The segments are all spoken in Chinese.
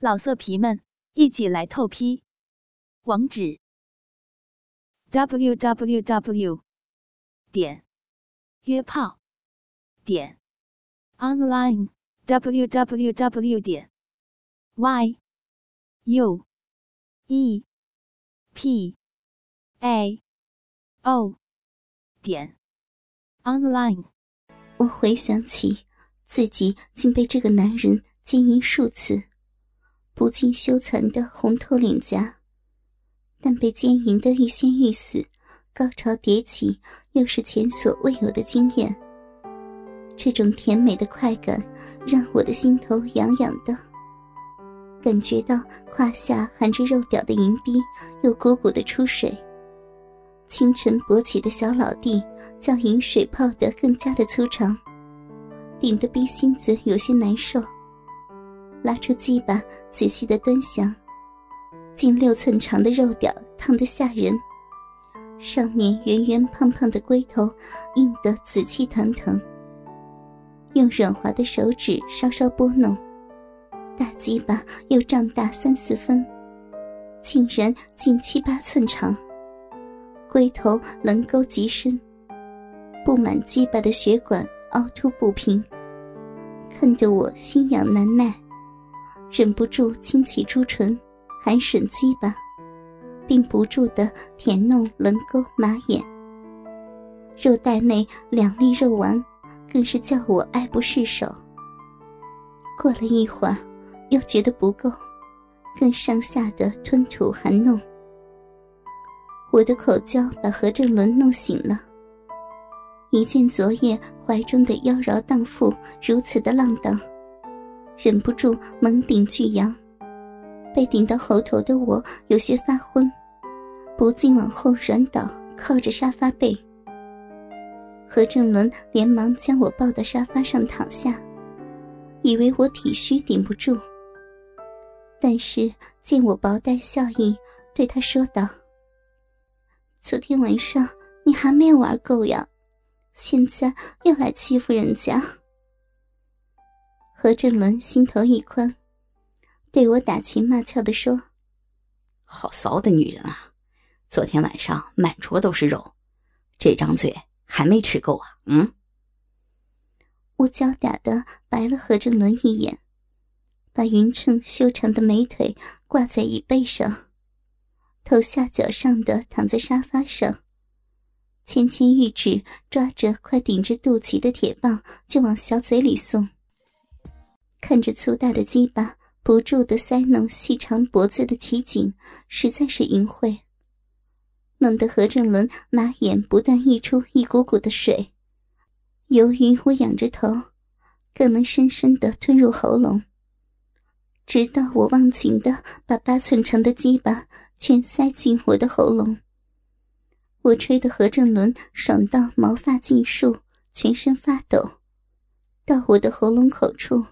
老色皮们，一起来透批！网址：w w w 点约炮点 online w w w 点 y u e p a o 点 online。我回想起自己竟被这个男人奸淫数次。不禁羞惭的红透脸颊，但被奸淫的欲仙欲死，高潮迭起，又是前所未有的经验。这种甜美的快感让我的心头痒痒的，感觉到胯下含着肉屌的银逼又鼓鼓的出水。清晨勃起的小老弟将银水泡得更加的粗长，顶得逼心子有些难受。拉出鸡巴，仔细的端详，近六寸长的肉屌烫得吓人，上面圆圆胖胖的龟头硬得紫气腾腾。用软滑的手指稍稍拨弄，大鸡巴又胀大三四分，竟然近七八寸长，龟头棱沟极深，布满鸡巴的血管凹凸不平，看得我心痒难耐。忍不住轻启朱唇，含吮鸡巴，并不住的舔弄棱沟马眼。肉袋内两粒肉丸，更是叫我爱不释手。过了一会儿，又觉得不够，更上下的吞吐含弄。我的口交把何正伦弄醒了，一见昨夜怀中的妖娆荡妇如此的浪荡。忍不住猛顶巨阳，被顶到喉头的我有些发昏，不禁往后软倒，靠着沙发背。何正伦连忙将我抱到沙发上躺下，以为我体虚顶不住。但是见我薄带笑意，对他说道：“昨天晚上你还没有玩够呀，现在又来欺负人家。”何正伦心头一宽，对我打情骂俏的说：“好骚的女人啊！昨天晚上满桌都是肉，这张嘴还没吃够啊！”嗯。我娇嗲的白了何正伦一眼，把匀称修长的美腿挂在椅背上，头下脚上的躺在沙发上，纤纤玉指抓着快顶着肚脐的铁棒就往小嘴里送。看着粗大的鸡巴不住的塞弄细长脖子的奇景，实在是淫秽，弄得何正伦马眼不断溢出一股股的水。由于我仰着头，更能深深的吞入喉咙，直到我忘情的把八寸长的鸡巴全塞进我的喉咙。我吹得何正伦爽到毛发尽竖，全身发抖，到我的喉咙口处。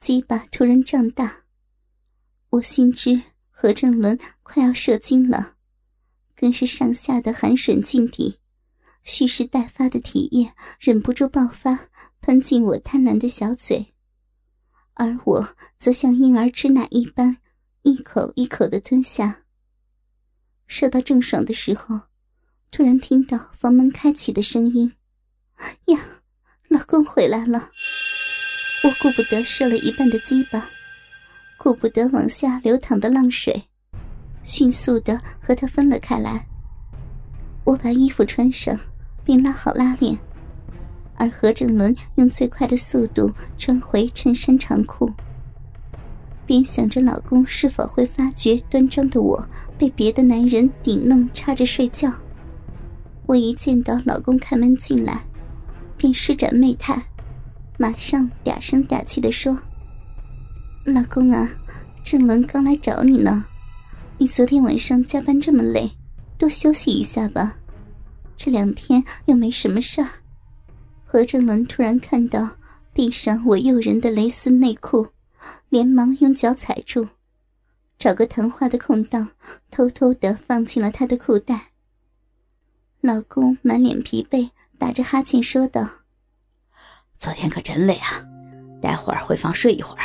鸡巴突然胀大，我心知何正伦快要射精了，更是上下的寒吮劲敌，蓄势待发的体液忍不住爆发，喷进我贪婪的小嘴，而我则像婴儿吃奶一般，一口一口的吞下。射到正爽的时候，突然听到房门开启的声音，呀，老公回来了。我顾不得射了一半的鸡巴，顾不得往下流淌的浪水，迅速的和他分了开来。我把衣服穿上，并拉好拉链，而何正伦用最快的速度穿回衬衫长裤，边想着老公是否会发觉端庄的我被别的男人顶弄插着睡觉。我一见到老公开门进来，便施展媚态。马上嗲声嗲气的说：“老公啊，郑伦刚来找你呢。你昨天晚上加班这么累，多休息一下吧。这两天又没什么事儿。”何正伦突然看到地上我诱人的蕾丝内裤，连忙用脚踩住，找个谈话的空档，偷偷的放进了他的裤袋。老公满脸疲惫，打着哈欠说道。昨天可真累啊，待会儿回房睡一会儿。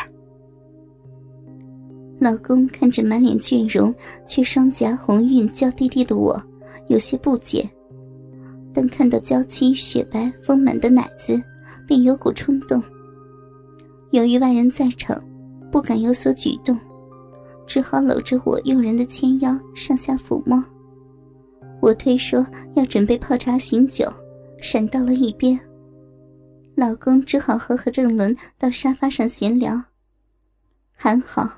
老公看着满脸倦容却双颊红晕娇滴滴的我，有些不解。但看到娇妻雪白丰满的奶子，便有股冲动。由于外人在场，不敢有所举动，只好搂着我诱人的纤腰上下抚摸。我推说要准备泡茶醒酒，闪到了一边。老公只好和何正伦到沙发上闲聊。还好，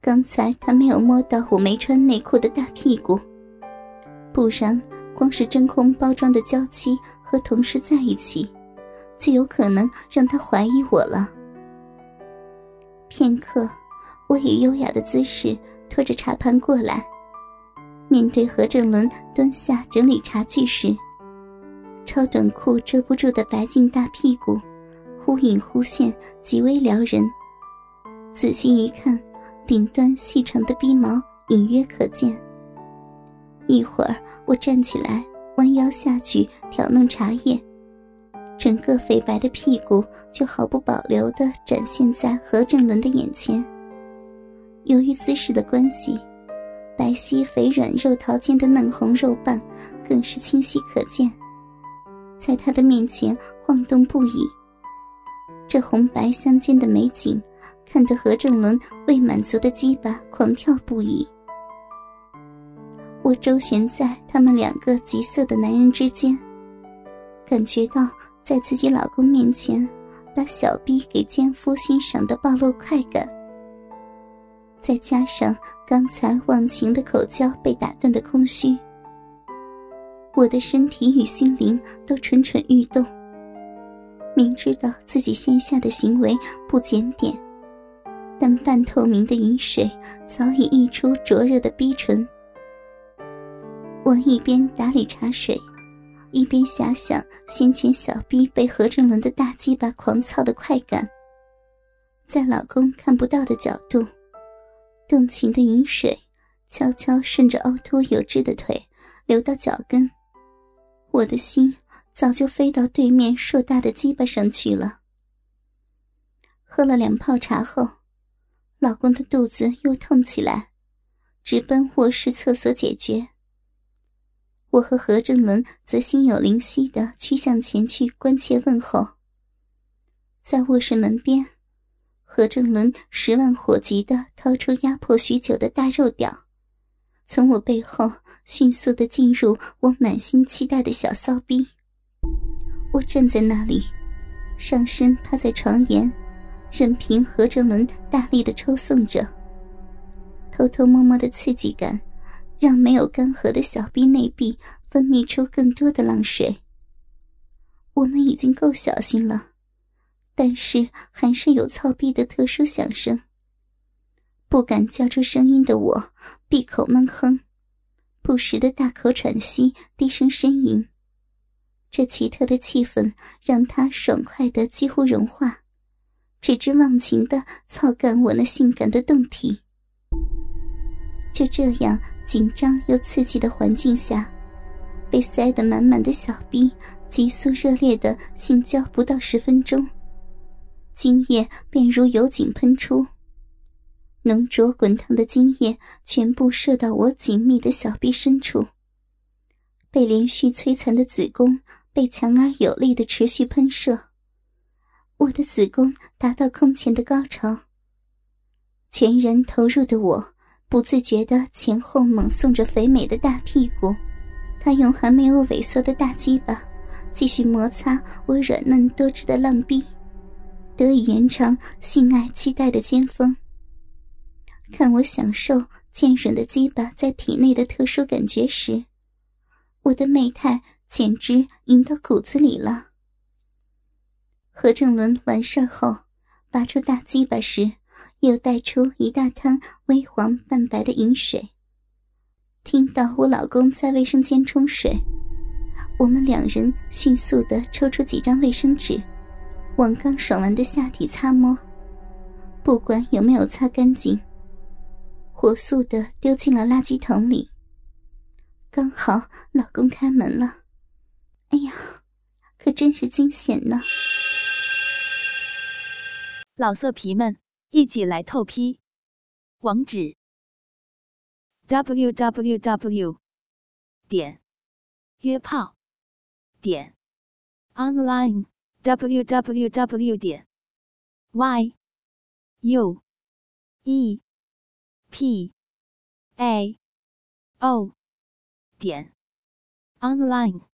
刚才他没有摸到我没穿内裤的大屁股，不然光是真空包装的娇妻和同事在一起，就有可能让他怀疑我了。片刻，我以优雅的姿势拖着茶盘过来，面对何正伦蹲下整理茶具时，超短裤遮不住的白净大屁股，忽隐忽现，极为撩人。仔细一看，顶端细长的逼毛隐约可见。一会儿，我站起来，弯腰下去挑弄茶叶，整个肥白的屁股就毫不保留地展现在何正伦的眼前。由于姿势的关系，白皙肥软肉桃间的嫩红肉瓣更是清晰可见。在他的面前晃动不已。这红白相间的美景，看得何正伦未满足的鸡巴狂跳不已。我周旋在他们两个急色的男人之间，感觉到在自己老公面前把小臂给奸夫欣赏的暴露快感，再加上刚才忘情的口交被打断的空虚。我的身体与心灵都蠢蠢欲动。明知道自己线下的行为不检点，但半透明的饮水早已溢出灼热的逼唇。我一边打理茶水，一边遐想先前小逼被何正伦的大鸡巴狂操的快感。在老公看不到的角度，动情的饮水悄悄顺着凹凸有致的腿流到脚跟。我的心早就飞到对面硕大的鸡巴上去了。喝了两泡茶后，老公的肚子又痛起来，直奔卧室厕所解决。我和何正伦则心有灵犀的趋向前去关切问候。在卧室门边，何正伦十万火急的掏出压迫许久的大肉屌。从我背后迅速的进入我满心期待的小骚逼，我站在那里，上身趴在床沿，任凭何正伦大力的抽送着。偷偷摸摸的刺激感，让没有干涸的小臂内壁分泌出更多的浪水。我们已经够小心了，但是还是有操逼的特殊响声。不敢叫出声音的我，闭口闷哼，不时的大口喘息，低声呻吟。这奇特的气氛让他爽快的几乎融化，只知忘情的操干我那性感的胴体。就这样紧张又刺激的环境下，被塞得满满的小逼急速热烈的性交不到十分钟，精液便如油井喷出。浓浊滚烫的精液全部射到我紧密的小臂深处，被连续摧残的子宫被强而有力的持续喷射，我的子宫达到空前的高潮。全然投入的我不自觉的前后猛送着肥美的大屁股，他用还没有萎缩的大鸡巴继续摩擦我软嫩多汁的浪逼，得以延长性爱期待的尖峰。看我享受坚韧的鸡巴在体内的特殊感觉时，我的媚态简直淫到骨子里了。何正伦完事后，拔出大鸡巴时，又带出一大滩微黄半白的饮水。听到我老公在卫生间冲水，我们两人迅速的抽出几张卫生纸，往刚爽完的下体擦摸，不管有没有擦干净。火速的丢进了垃圾桶里。刚好老公开门了。哎呀可真是惊险呢。老色皮们一起来透批。网址 www. 点约炮。点 online www. 点 yue p a o 点 online。